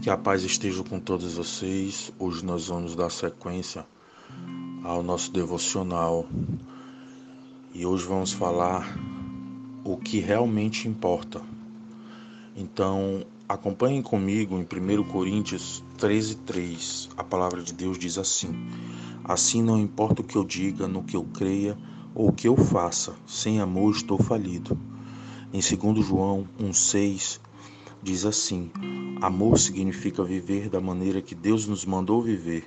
Que a paz esteja com todos vocês. Hoje nós vamos dar sequência ao nosso devocional e hoje vamos falar o que realmente importa. Então, acompanhem comigo em 1 Coríntios 13, 3. A palavra de Deus diz assim: Assim não importa o que eu diga, no que eu creia ou o que eu faça, sem amor estou falido. Em 2 João 1,6 diz assim: Amor significa viver da maneira que Deus nos mandou viver.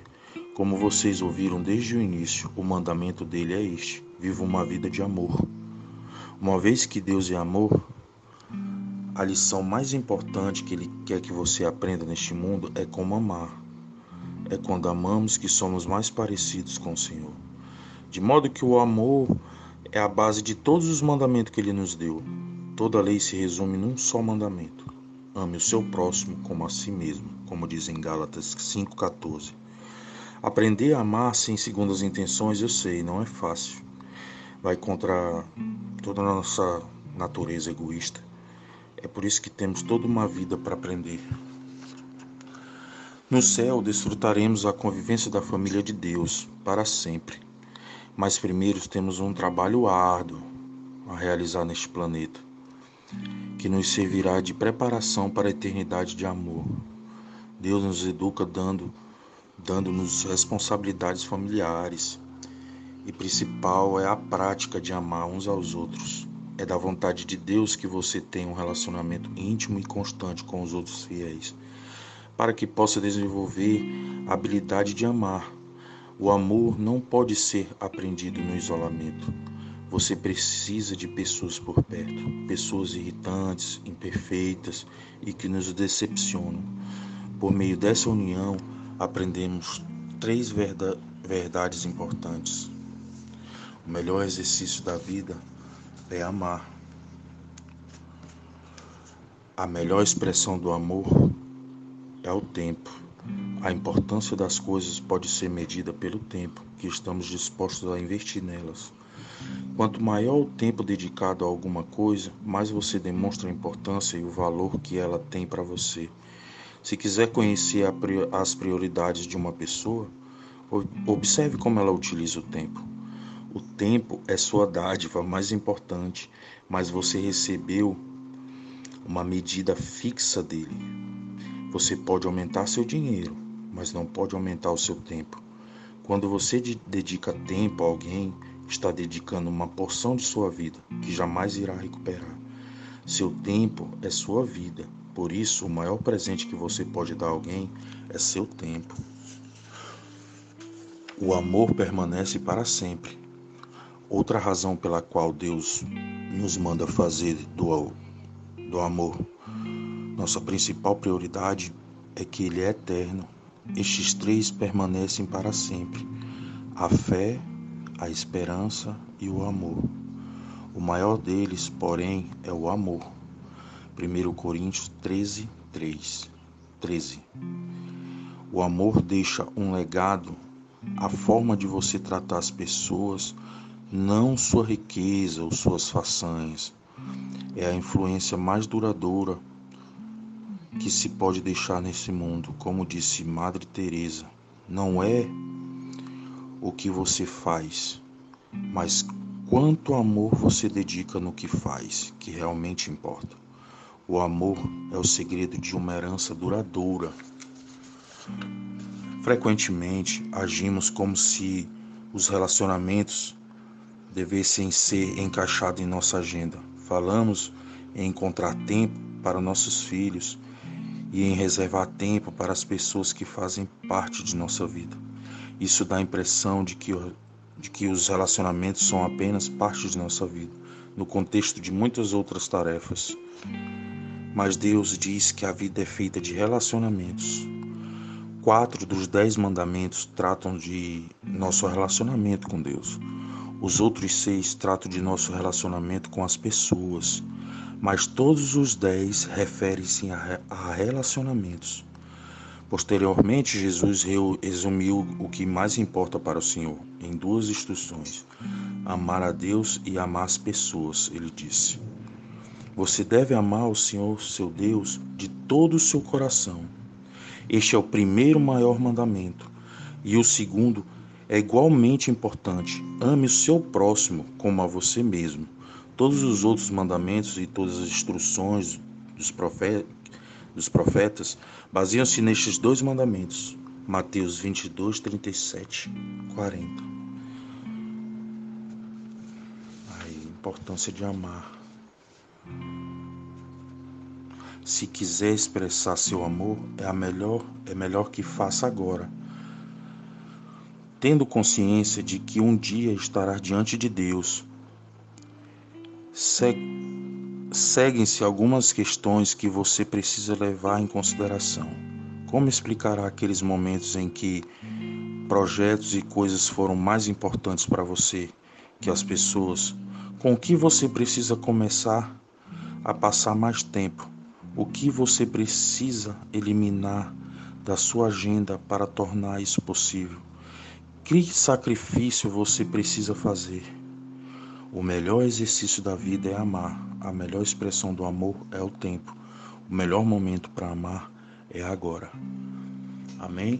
Como vocês ouviram desde o início, o mandamento dele é este: viva uma vida de amor. Uma vez que Deus é amor, a lição mais importante que ele quer que você aprenda neste mundo é como amar. É quando amamos que somos mais parecidos com o Senhor. De modo que o amor é a base de todos os mandamentos que ele nos deu. Toda lei se resume num só mandamento: Ame o seu próximo como a si mesmo, como diz em Gálatas 5,14. Aprender a amar sem segundas intenções, eu sei, não é fácil. Vai contra toda a nossa natureza egoísta. É por isso que temos toda uma vida para aprender. No céu, desfrutaremos a convivência da família de Deus para sempre. Mas primeiro temos um trabalho árduo a realizar neste planeta que nos servirá de preparação para a eternidade de amor. Deus nos educa dando dando-nos responsabilidades familiares. E principal é a prática de amar uns aos outros. É da vontade de Deus que você tenha um relacionamento íntimo e constante com os outros fiéis, para que possa desenvolver a habilidade de amar. O amor não pode ser aprendido no isolamento. Você precisa de pessoas por perto, pessoas irritantes, imperfeitas e que nos decepcionam. Por meio dessa união, aprendemos três verdades importantes. O melhor exercício da vida é amar. A melhor expressão do amor é o tempo. A importância das coisas pode ser medida pelo tempo que estamos dispostos a investir nelas. Quanto maior o tempo dedicado a alguma coisa, mais você demonstra a importância e o valor que ela tem para você. Se quiser conhecer as prioridades de uma pessoa, observe como ela utiliza o tempo. O tempo é sua dádiva mais importante, mas você recebeu uma medida fixa dele. Você pode aumentar seu dinheiro, mas não pode aumentar o seu tempo. Quando você dedica tempo a alguém, está dedicando uma porção de sua vida que jamais irá recuperar. Seu tempo é sua vida, por isso, o maior presente que você pode dar a alguém é seu tempo. O amor permanece para sempre. Outra razão pela qual Deus nos manda fazer do, do amor nossa principal prioridade é que Ele é eterno. Estes três permanecem para sempre: a fé, a esperança e o amor. O maior deles, porém, é o amor. 1 Coríntios 13, 3, 13. O amor deixa um legado, a forma de você tratar as pessoas, não sua riqueza ou suas façanhas. É a influência mais duradoura que se pode deixar nesse mundo, como disse Madre Teresa. Não é o que você faz, mas quanto amor você dedica no que faz, que realmente importa. O amor é o segredo de uma herança duradoura. Frequentemente agimos como se os relacionamentos devessem ser encaixados em nossa agenda. Falamos em encontrar tempo para nossos filhos e em reservar tempo para as pessoas que fazem parte de nossa vida. Isso dá a impressão de que, de que os relacionamentos são apenas parte de nossa vida, no contexto de muitas outras tarefas. Mas Deus diz que a vida é feita de relacionamentos. Quatro dos dez mandamentos tratam de nosso relacionamento com Deus. Os outros seis tratam de nosso relacionamento com as pessoas. Mas todos os dez referem-se a relacionamentos. Posteriormente, Jesus resumiu o que mais importa para o Senhor em duas instruções: amar a Deus e amar as pessoas, ele disse. Você deve amar o Senhor, seu Deus, de todo o seu coração. Este é o primeiro maior mandamento. E o segundo é igualmente importante: ame o seu próximo como a você mesmo. Todos os outros mandamentos e todas as instruções dos profetas, dos profetas baseiam-se nestes dois mandamentos. Mateus 22, 37, 40. A importância de amar. Se quiser expressar seu amor, é a melhor, é melhor que faça agora. Tendo consciência de que um dia estará diante de Deus, seguem-se algumas questões que você precisa levar em consideração. Como explicará aqueles momentos em que projetos e coisas foram mais importantes para você que as pessoas? Com o que você precisa começar a passar mais tempo o que você precisa eliminar da sua agenda para tornar isso possível? Que sacrifício você precisa fazer? O melhor exercício da vida é amar. A melhor expressão do amor é o tempo. O melhor momento para amar é agora. Amém?